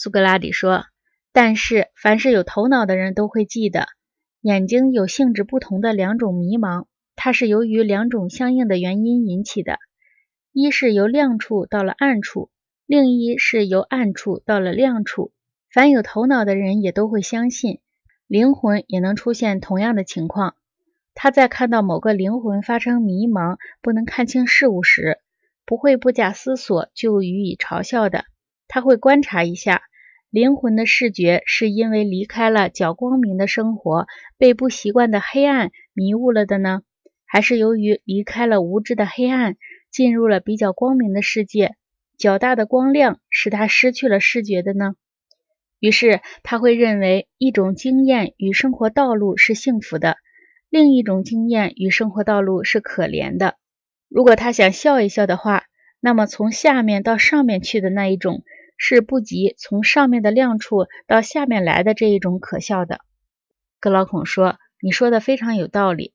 苏格拉底说：“但是凡是有头脑的人都会记得，眼睛有性质不同的两种迷茫，它是由于两种相应的原因引起的：一是由亮处到了暗处，另一是由暗处到了亮处。凡有头脑的人也都会相信，灵魂也能出现同样的情况。他在看到某个灵魂发生迷茫、不能看清事物时，不会不假思索就予以嘲笑的。他会观察一下。”灵魂的视觉是因为离开了较光明的生活，被不习惯的黑暗迷雾了的呢？还是由于离开了无知的黑暗，进入了比较光明的世界，较大的光亮使他失去了视觉的呢？于是他会认为一种经验与生活道路是幸福的，另一种经验与生活道路是可怜的。如果他想笑一笑的话，那么从下面到上面去的那一种。是不及从上面的亮处到下面来的这一种可笑的。格老孔说：“你说的非常有道理。